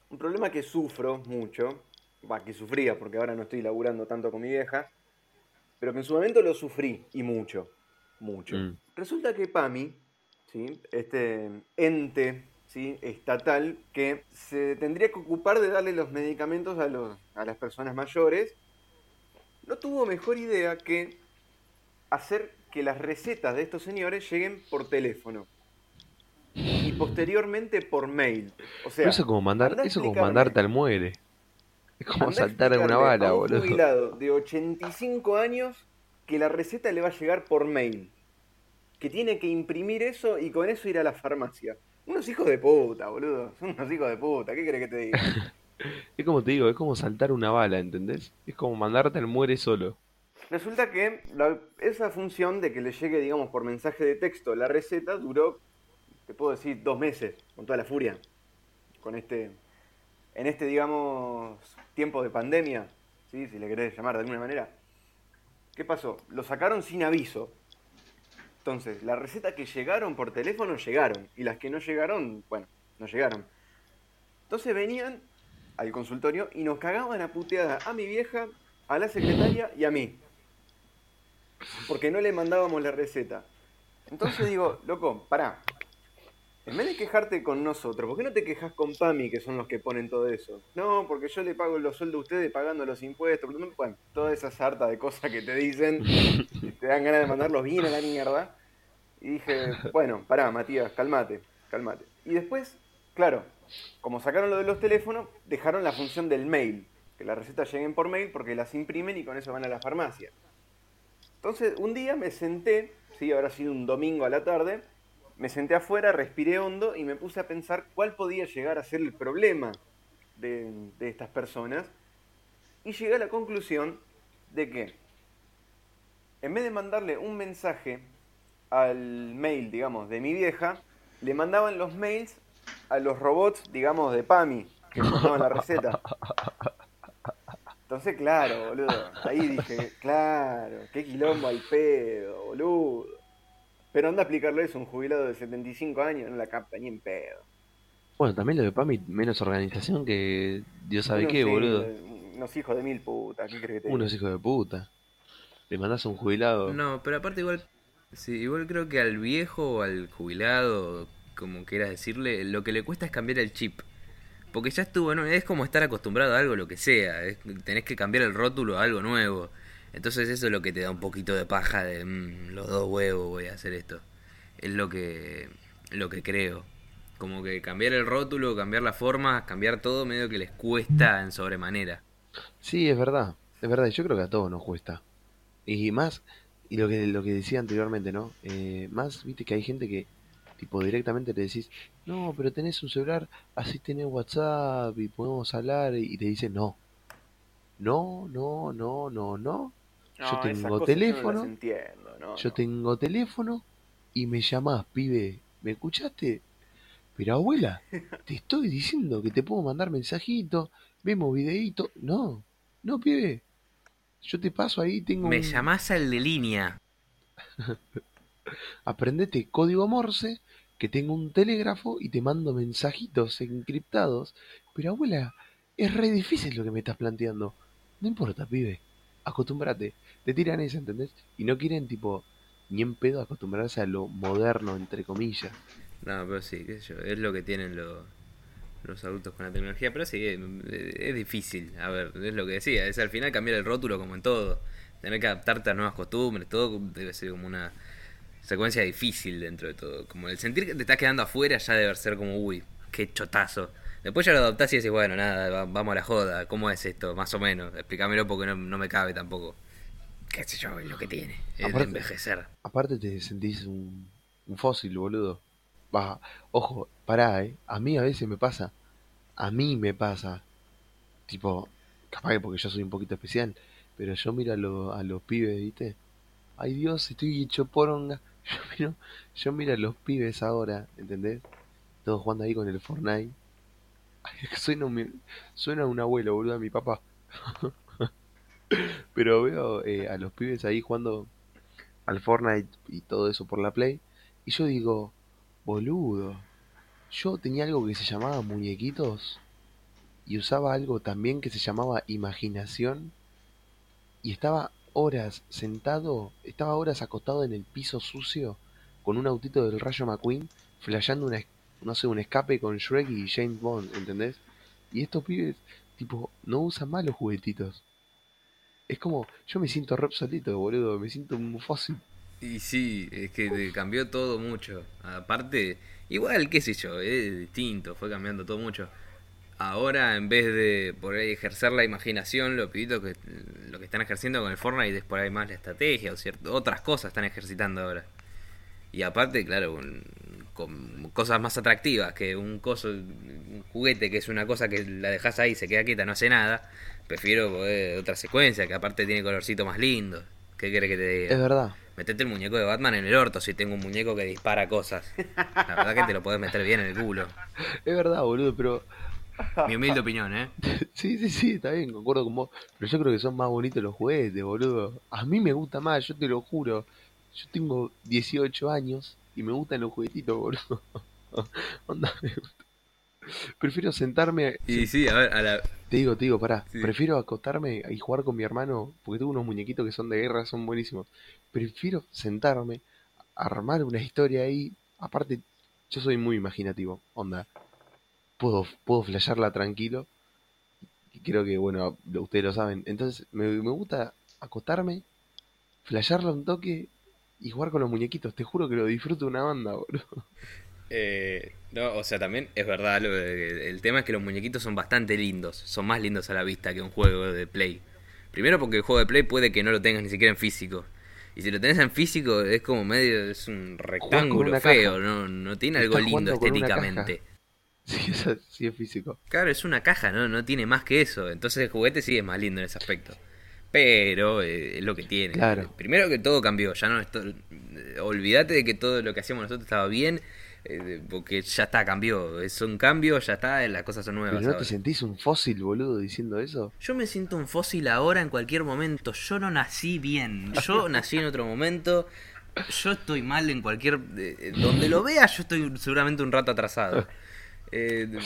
un problema que sufro mucho, va, que sufría porque ahora no estoy laburando tanto con mi vieja, pero que en su momento lo sufrí y mucho, mucho. Mm. Resulta que PAMI, ¿sí? este ente ¿sí? estatal que se tendría que ocupar de darle los medicamentos a, los, a las personas mayores, no tuvo mejor idea que hacer que las recetas de estos señores lleguen por teléfono y posteriormente por mail. O sea, Pero eso como mandar, eso como mandarte al muere. Es como saltar a una bala, a un boludo. de 85 años que la receta le va a llegar por mail. Que tiene que imprimir eso y con eso ir a la farmacia. Unos hijos de puta, boludo. Son unos hijos de puta. ¿Qué querés que te diga? Es como te digo, es como saltar una bala, ¿entendés? Es como mandarte al muere solo. Resulta que la- esa función de que le llegue, digamos, por mensaje de texto la receta duró, te puedo decir, dos meses, con toda la furia. Con este, en este, digamos, tiempo de pandemia, ¿sí? si le querés llamar de alguna manera. ¿Qué pasó? Lo sacaron sin aviso. Entonces, las recetas que llegaron por teléfono llegaron. Y las que no llegaron, bueno, no llegaron. Entonces venían al consultorio y nos cagaban a puteada a mi vieja, a la secretaria y a mí. Porque no le mandábamos la receta. Entonces digo, loco, pará. En vez de quejarte con nosotros, ¿por qué no te quejas con PAMI, que son los que ponen todo eso? No, porque yo le pago los sueldos a ustedes pagando los impuestos. Bueno, toda esa sarta de cosas que te dicen, te dan ganas de mandarlos bien a la mierda. Y dije, bueno, pará, Matías, calmate, calmate. Y después, claro, como sacaron lo de los teléfonos, dejaron la función del mail. Que las recetas lleguen por mail porque las imprimen y con eso van a la farmacia. Entonces, un día me senté, sí, habrá sido un domingo a la tarde, me senté afuera, respiré hondo y me puse a pensar cuál podía llegar a ser el problema de, estas personas. Y llegué a la conclusión de que, en vez de mandarle un mensaje al mail, digamos, de mi vieja, le mandaban los mails a los robots, digamos, de PAMI, que mandaban la receta. Entonces, claro, boludo. Ahí dije, claro, qué quilombo al pedo, boludo. Pero anda a explicarle eso a un jubilado de 75 años, no la capta ni en pedo. Bueno, también lo de PAMI, menos organización que Dios sabe Unos qué, hijos boludo. Unos hijos de mil putas, ¿qué crees que te? Unos hijos de puta. Le mandás a un jubilado. No, pero aparte igual, sí, igual creo que al viejo o al jubilado, como quieras decirle, lo que le cuesta es cambiar el chip. Porque ya estuvo, ¿no? es como estar acostumbrado a algo, lo que sea. es- tenés que cambiar el rótulo a algo nuevo. Entonces eso es lo que te da un poquito de paja de "Mm, los dos huevos voy a hacer esto. Es lo que, lo que creo. Como que cambiar el rótulo, cambiar la forma, cambiar todo medio que les cuesta en sobremanera. Sí, es verdad. Es verdad, y yo creo que a todos nos cuesta. Y más, y lo que, lo que decía anteriormente, ¿no? Eh, más, viste que hay gente que, tipo, directamente le decís, no, pero tenés un celular, así tenés WhatsApp y podemos hablar, y te dice, no. No, no, no, no, no. Yo No, tengo yo teléfono, las entiendo, no, yo no. tengo teléfono y me llamás, pibe. ¿Me escuchaste? Pero abuela, te estoy diciendo que te puedo mandar mensajitos, vemos videitos. No, no, pibe. Yo te paso ahí, tengo Me un... llamás al de línea. Aprendete código Morse, que tengo un telégrafo y te mando mensajitos encriptados. Pero abuela, es re difícil lo que me estás planteando. No importa, pibe. Acostúmbrate. Te tiran esa, ¿entendés? Y no quieren, tipo, ni en pedo acostumbrarse a lo moderno, entre comillas. No, pero sí, qué sé yo, es lo que tienen los, los adultos con la tecnología, pero sí, es, difícil, a ver, es lo que decía, es al final cambiar el rótulo como en todo, tener que adaptarte a nuevas costumbres, todo debe ser como una secuencia difícil dentro de todo, como el sentir que te estás quedando afuera ya debe ser como, uy, qué chotazo. Después ya lo adaptás y decís, bueno, nada, va- vamos a la joda, ¿cómo es esto? Más o menos, explícamelo porque no, no me cabe tampoco. Qué sé yo, es lo que tiene, es de Aparte- envejecer. Aparte te sentís un, un fósil, boludo. Va, ojo, pará, eh. A mí a veces me pasa. A mí me pasa. Tipo, capaz que porque yo soy un poquito especial. Pero yo miro a, lo- a los pibes, ¿viste? Ay Dios, estoy hecho poronga. Yo miro, yo miro a los pibes ahora, ¿entendés? Todos jugando ahí con el Fortnite. Ay, suena, un, suena un abuelo, boludo, a mi papá. Pero veo eh, a los pibes ahí jugando al Fortnite y todo eso por la Play. Y yo digo, boludo, yo tenía algo que se llamaba muñequitos y usaba algo también que se llamaba imaginación y estaba horas sentado, estaba horas acostado en el piso sucio con un autito del Rayo McQueen flasheando una, no sé, un escape con Shrek y James Bond, ¿entendés? Y estos pibes, tipo, no usan más los juguetitos. Es como, yo me siento re obsoleto, boludo, me siento un fósil. Y sí, es que te cambió todo mucho. Aparte, igual, qué sé yo, es distinto, fue cambiando todo mucho. Ahora, en vez de por ahí ejercer la imaginación, los pibitos que lo que están ejerciendo con el Fortnite es por ahí más la estrategia o cierto, otras cosas están ejercitando ahora. Y aparte, claro, con, con cosas más atractivas que un coso, un juguete que es una cosa que la dejas ahí, se queda quieta, no hace nada. Prefiero eh, otra secuencia que aparte tiene colorcito más lindo. ¿Qué querés que te diga? Es verdad. Metete el muñeco de Batman en el orto si tengo un muñeco que dispara cosas. La verdad que te lo podés meter bien en el culo. Es verdad, boludo, pero. Mi humilde opinión, ¿eh? Sí, sí, sí, está bien, concuerdo con vos. Pero yo creo que son más bonitos los juguetes, boludo. A mí me gusta más, yo te lo juro. Yo tengo 18 años y me gustan los juguetitos, boludo. Onda, me gusta. Prefiero sentarme. Y sí, a ver, a la... Te digo, te digo, pará. Sí. Prefiero acostarme y jugar con mi hermano, porque tengo unos muñequitos que son de guerra, son buenísimos. Prefiero sentarme, armar una historia ahí. Aparte, yo soy muy imaginativo, onda. Puedo, puedo flashearla tranquilo. Y creo que, bueno, ustedes lo saben. Entonces, me, me gusta acostarme, flashearla un toque y jugar con los muñequitos. Te juro que lo disfruto una banda, boludo. Eh, no, o sea, también es verdad, lo de- el tema es que los muñequitos son bastante lindos, son más lindos a la vista que un juego de Play. Primero porque el juego de Play puede que no lo tengas ni siquiera en físico. Y si lo tenés en físico es como medio, es un rectángulo feo, no, no tiene algo lindo estéticamente. Sí, eso sí es físico. Claro, es una caja, ¿no? No tiene más que eso. Entonces el juguete sí es más lindo en ese aspecto. Pero eh, es lo que tiene. Claro. Primero que todo cambió. Ya no esto- eh, Olvídate de que todo lo que hacíamos nosotros estaba bien. Eh, porque ya está, cambió. Es un cambio, ya está, las cosas son nuevas. ¿Pero no te sentís un fósil, boludo, diciendo eso? Yo me siento un fósil ahora en cualquier momento. Yo no nací bien. Yo nací en otro momento. Yo estoy mal en cualquier... eh, donde lo vea yo estoy seguramente un rato atrasado. Eh,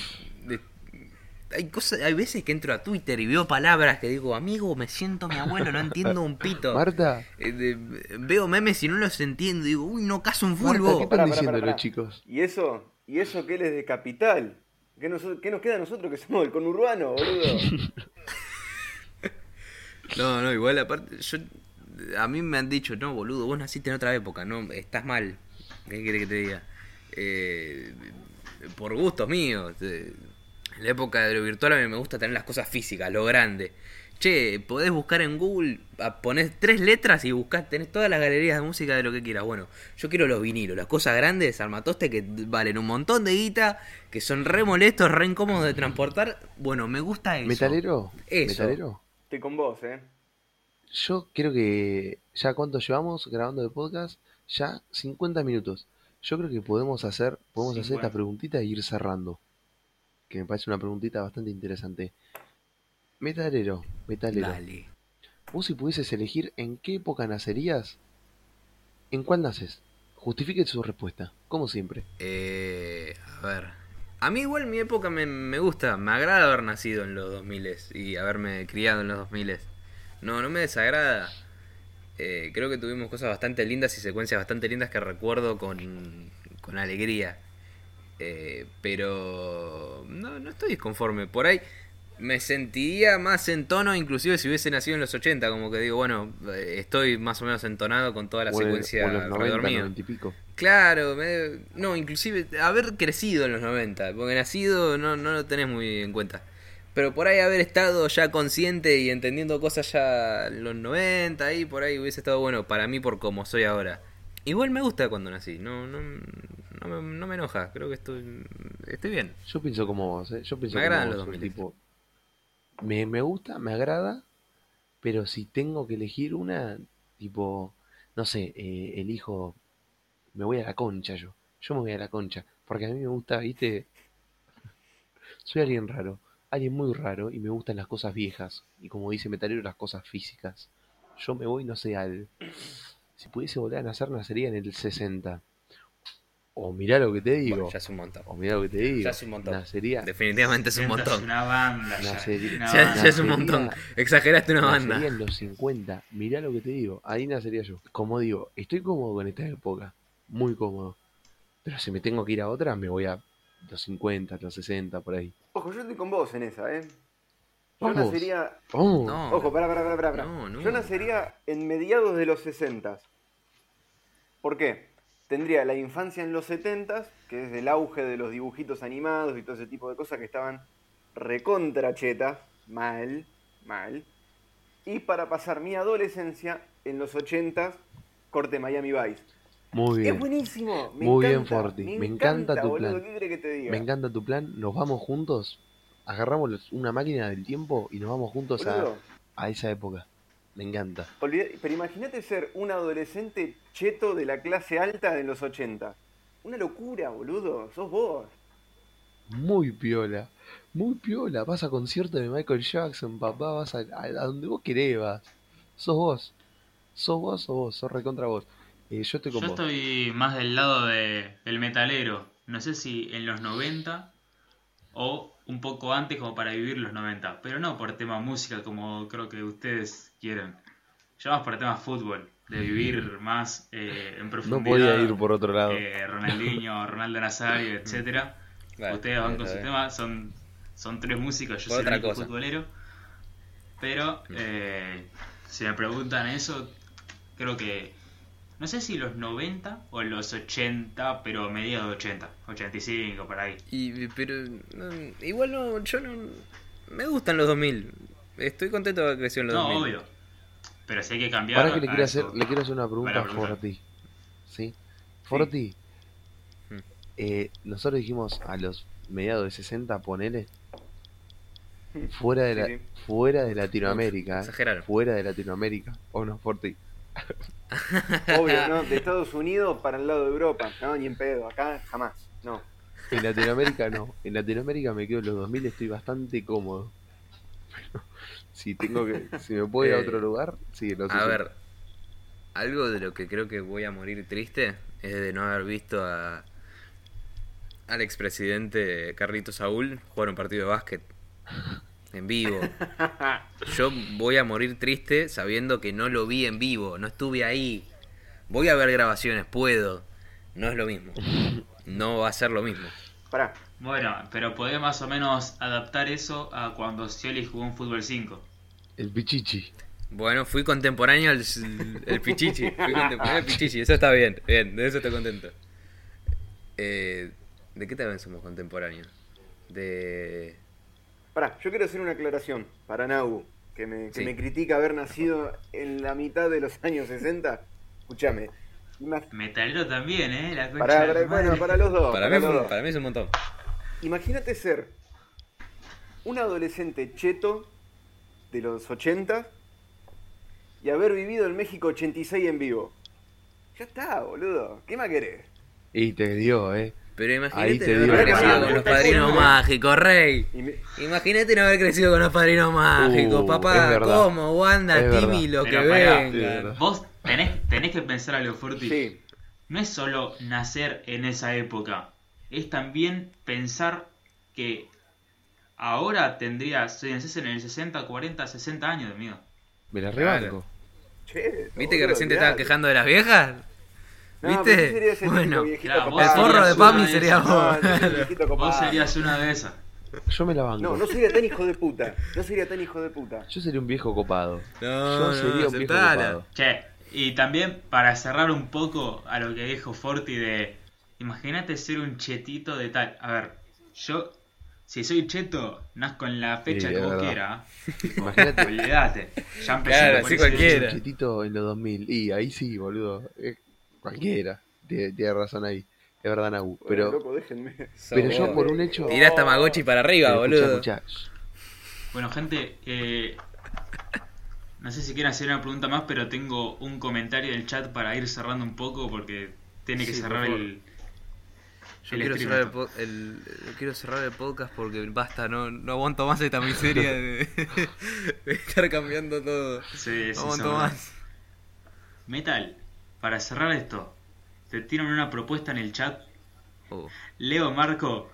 hay cosas, hay veces que entro a Twitter y veo palabras que digo, amigo, me siento mi abuelo, no entiendo un pito. Marta, Eh, de- veo memes y no los entiendo. Digo, uy, no caso un Marta, ¿qué fulbo. están diciendo los chicos? ¿Y eso? ¿Y eso que él es de capital? ¿Qué nos, qué nos queda a nosotros que somos del conurbano, boludo? No, no, igual aparte, yo, a mí me han dicho, no, boludo, vos naciste en otra época, no, estás mal. ¿Qué quiere que te diga? Eh, por gustos míos. eh, en la época de lo virtual a mí me gusta tener las cosas físicas, lo grande. Che, podés buscar en Google, a- ponés tres letras y buscás, tenés todas las galerías de música de lo que quieras. Bueno, yo quiero los vinilos, las cosas grandes, armatoste que valen un montón de guita, que son re molestos, re incómodos de transportar. Bueno, me gusta eso. ¿Metalero? Eso. ¿Metalero? Estoy con vos, eh. Yo creo que ya cuánto llevamos grabando de podcast, ya 50 minutos. Yo creo que podemos hacer, podemos hacer esta 50. preguntita e ir cerrando. Que me parece una preguntita bastante interesante. Metalero, metalero. Dale. Vos si pudieses elegir en qué época nacerías, ¿en cuál naces? Justifique su respuesta, como siempre. Eh, a ver. A mí igual mi época me, me gusta, me agrada haber nacido en los 2000 y haberme criado en los 2000 No, no me desagrada. Eh, creo que tuvimos cosas bastante lindas y secuencias bastante lindas que recuerdo con, con alegría. Eh, pero no, no estoy disconforme. Por ahí me sentiría más en tono inclusive si hubiese nacido en los 80, como que digo, bueno, eh, estoy más o menos entonado con toda la O secuencia o en los alrededor 90, mío. 90 y pico. Claro, me- no, inclusive haber crecido en los 90, porque nacido no, no lo tenés muy en cuenta. Pero por ahí haber estado ya consciente y entendiendo cosas ya en los 90 y por ahí hubiese estado bueno para mí por como soy ahora. Igual me gusta cuando nací, no, no, no, me, no me enoja, creo que estoy, estoy bien. Yo pienso como vos, ¿eh? Yo pienso Me como agradan vos, los soy 2000. tipo, me, me gusta, me agrada, pero si tengo que elegir una, tipo, no sé, eh, elijo, me voy a la concha yo. Yo me voy a la concha, porque a mí me gusta, viste, soy alguien raro, alguien muy raro y me gustan las cosas viejas y como dice Metalero, las cosas físicas. Yo me voy, no sé, al... Si pudiese volver a nacer, nacería en el 60. O mirá lo que te digo. Bueno, ya es un montón. O mirá lo que te digo. Ya es un montón. Nacería. Definitivamente es un montón. una banda ya. Nacería- una Ya, banda. ya es un Nacería- montón. Exageraste una nacería banda. en los 50. Mirá lo que te digo. Ahí nacería yo. Como digo, estoy cómodo con esta época. Muy cómodo. Pero si me tengo que ir a otra, me voy a los 50, los 60, por ahí. Ojo, yo estoy con vos en esa, eh. Yo Vamos. nacería. Oh, No. Ojo, pará, pará, pará, pará. pará. No, no. Yo nacería en mediados de los 60. ¿Por qué? Tendría la infancia en los 70, que es el auge de los dibujitos animados y todo ese tipo de cosas que estaban recontra cheta, mal, mal. Y para pasar mi adolescencia en los 80 corte Miami Vice. Muy bien. Es buenísimo. Me Muy bien, Forti. Me encanta tu boludo, plan. ¿Qué crees que te diga? Me encanta tu plan. Nos vamos juntos. Agarramos una máquina del tiempo y nos vamos juntos a, a esa época. Me encanta. pero imagínate ser un adolescente cheto de la clase alta de los 80. Una locura, boludo. Sos vos. Muy piola. Muy piola. Vas a concierto de Michael Jackson, papá. Vas a, a- a donde vos querés, vas. Sos vos. Sos vos, sos vos. Sos recontra vos. Eh, yo estoy con Yo vos. estoy más del lado de, del metalero. No sé si en los 90 o un poco antes como para vivir los 90. Pero no por tema música como creo que ustedes quieren. Yo más por tema fútbol. De vivir más eh, en No profundidad. podía ir por otro lado. eh, Ronaldinho, Ronaldo Nazario, etcétera. Vale, Ustedes van con su bien. tema, son, son tres músicos, yo Por soy otra cosa. futbolero. Pero eh, si me preguntan eso, creo que no sé si los 90 o los 80, pero mediados de 80, 85 por ahí. Y, pero no, igual no, yo no... Me gustan los 2000. Estoy contento de haber crecido en los No, 2000. obvio. Pero si hay que cambiar. Para que le quiero hacer, le quiero hacer una pregunta a. Forti. ¿Sí? Forti. Mm. eh, nosotros dijimos a los mediados de 60, ponele. Fuera de, la, Sí, sí. fuera de Latinoamérica. Exageraron. Fuera de Latinoamérica. ¿O no, Forti? Obvio, ¿no? De Estados Unidos para el lado de Europa. No, ni en pedo. Acá jamás. No. En Latinoamérica no. En Latinoamérica me quedo en los 2000, estoy bastante cómodo. Pero si tengo que, si me puedo ir a Eh, otro lugar, sí, en los A 60. ver, algo de lo que creo que voy a morir triste es de no haber visto a al expresidente Carlito Saúl jugar un partido de básquet en vivo. Yo voy a morir triste sabiendo que no lo vi en vivo, no estuve ahí. Voy a ver grabaciones, puedo. No es lo mismo. No va a ser lo mismo. Pará. Bueno, pero podés más o menos adaptar eso a cuando Scioli jugó en Fútbol 5. El Pichichi. Bueno, fui contemporáneo al el Pichichi. Fui contemporáneo al Pichichi. Eso está bien. Bien, de eso estoy contento. Eh, ¿De qué también somos contemporáneos? De. Pará, yo quiero hacer una aclaración para Nau, que me, que Sí. me critica haber nacido en la mitad de los años 60. Escúchame. Ima- Metalero también, ¿eh? La concha madre. bueno, para los dos. Para para mí, los fue- dos. para mí es un montón. Imagínate ser un adolescente cheto de los 80 y haber vivido el México 86 en vivo. Ya está, boludo. ¿Qué más querés? Y te dio, eh. Pero imagínate te no haber crecido con los padrinos mágicos, rey. Imagínate no haber crecido con los padrinos mágicos, Uh, papá. ¿Cómo? Wanda, Es verdad. Timmy, lo que Pero pará, Sí, venga. verdad. Vos tenés, tenés que pensar algo, Forti. Sí, No es solo nacer en esa época, es también pensar que ahora tendrías, si nacés en el 60, 40, 60 años de mío. Me la rebanco. che. ¿Viste que recién te estabas quejando de las viejas? ¿Viste? Bueno, claro, vos. El forro de Pami sería esas. No, vos. Vos serías una de esas. Yo me la banco. No, no sería tan hijo de puta. No sería tan hijo de puta. Yo sería un viejo copado. No, Yo sería no, un viejo copado. Che, y también para cerrar un poco a lo que dijo Forti de, imagínate ser un chetito de tal. A ver, yo, si soy cheto, nazco en la fecha Sí, que es vos quieras. Imagínate. Olvídate. Ya empecé Claro, cualquiera. Un chetito en los 2000. Y ahí sí, boludo. Eh, cualquiera. Tiene, tiene razón ahí. Es verdad. Bueno, Pero, loco, déjenme. pero yo por un hecho. Tirás Tamagotchi para arriba, Pero boludo. escuchá, escuchá. Bueno, gente, eh, no sé si quieren hacer una pregunta más, pero tengo un comentario del chat para ir cerrando un poco porque tiene que Sí, cerrar el. Yo el quiero cerrar el, esto. po- el- el- quiero cerrar el podcast porque basta, no, no aguanto más esta miseria de, de estar cambiando todo. Sí, sí, No aguanto sobra. más. Metal, para cerrar esto, te tiran una propuesta en el chat. Oh, Leo Marco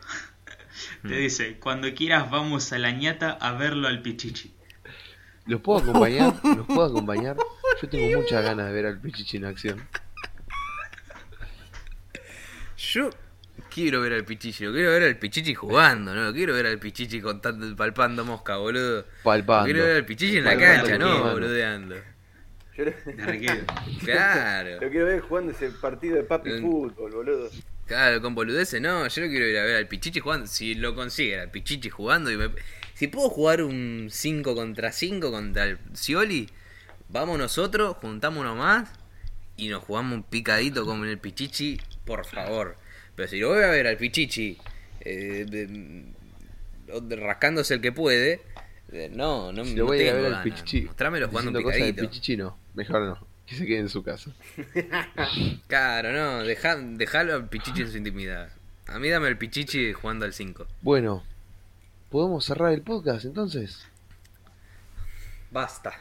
te Mm. dice: Cuando quieras, vamos a la ñata a verlo al Pichichi. ¿Los puedo acompañar? ¿Los puedo acompañar? Yo tengo muchas ganas de ver al Pichichi en acción. Yo quiero ver al Pichichi, lo quiero ver al Pichichi jugando, no lo quiero ver al Pichichi contando, palpando mosca, boludo. Lo Palpando. quiero ver al Pichichi en la cancha, no boludeando. Yo lo. Claro. lo quiero ver jugando ese partido de papi Mm. fútbol, boludo. Claro, con boludeces, no, yo no quiero ir a ver al Pichichi jugando. Si lo consigue al Pichichi jugando y me- Si puedo jugar un 5 contra 5 contra el Scioli, vamos nosotros, juntamos uno más y nos jugamos un picadito como en el Pichichi, por favor. Pero si lo voy a ver al Pichichi eh, de- rascándose el que puede, eh, no, no, Si no lo voy a ver al. Pichichi. Mostrámelo jugando un diciendo cosas de picadito. Pichichi no. Mejor no. Que se quede en su casa. Claro, no, deja, dejalo al Pichichi en su intimidad. A mí dame el Pichichi jugando al 5. Bueno, ¿podemos cerrar el podcast entonces? Basta.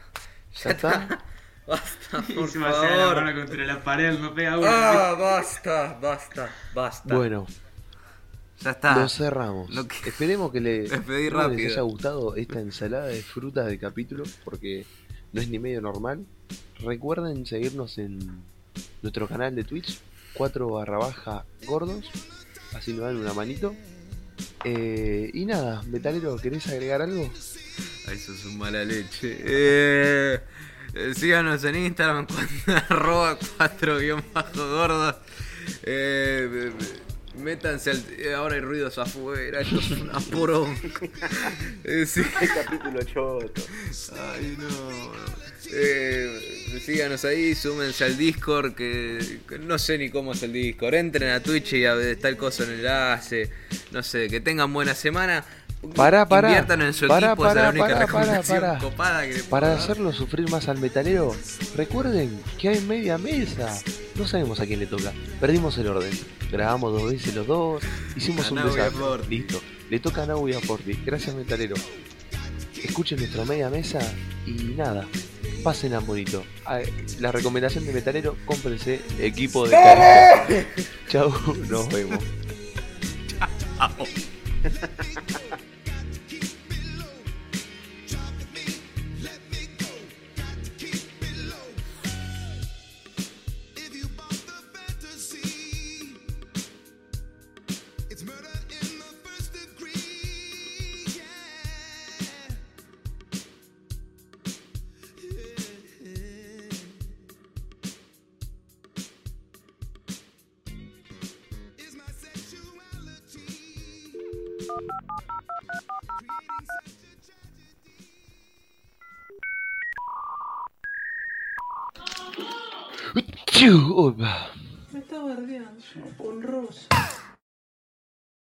¿Ya está? Basta, Y por se va a hacer la mano contra la pared, no pega uno. Ah, basta, basta, basta. Bueno, ya está. lo cerramos. No que- Esperemos que les rápido. haya gustado esta ensalada de frutas de capítulo, porque no es ni medio normal. Recuerden seguirnos en nuestro canal de Twitch, 4 barra baja gordos, así nos dan una manito. Eh, y nada, Metalero, ¿querés agregar algo? Ay, sos un mala leche. Eh, eh, síganos en Instagram con arroba 4 guion bajo gordos. Eh, métanse al... eh, ahora hay ruidos afuera, esto es una poronga. Eh, sí. Capítulo choto. Ay, no. Eh, síganos ahí, súmense al Discord, que, que no sé ni cómo es el Discord. Entren a Twitch y a ver, está el coso en el enlace. No sé, que tengan buena semana. Pará, pará. Inviertan en su Pará, equipo, es la única recomendación copada que Para dar. hacerlo sufrir más al metalero, recuerden que hay media mesa. No sabemos a quién le toca. Perdimos el orden. Grabamos dos veces los dos. Hicimos A un desastre. Listo. Le toca a Nau y a Forti. Gracias, metalero. Escuchen nuestra media mesa y nada. Pasen a bonito. La recomendación de metalero, cómprense equipo de carga. Chau, nos vemos. Chiu, Me está bardeando, honroso.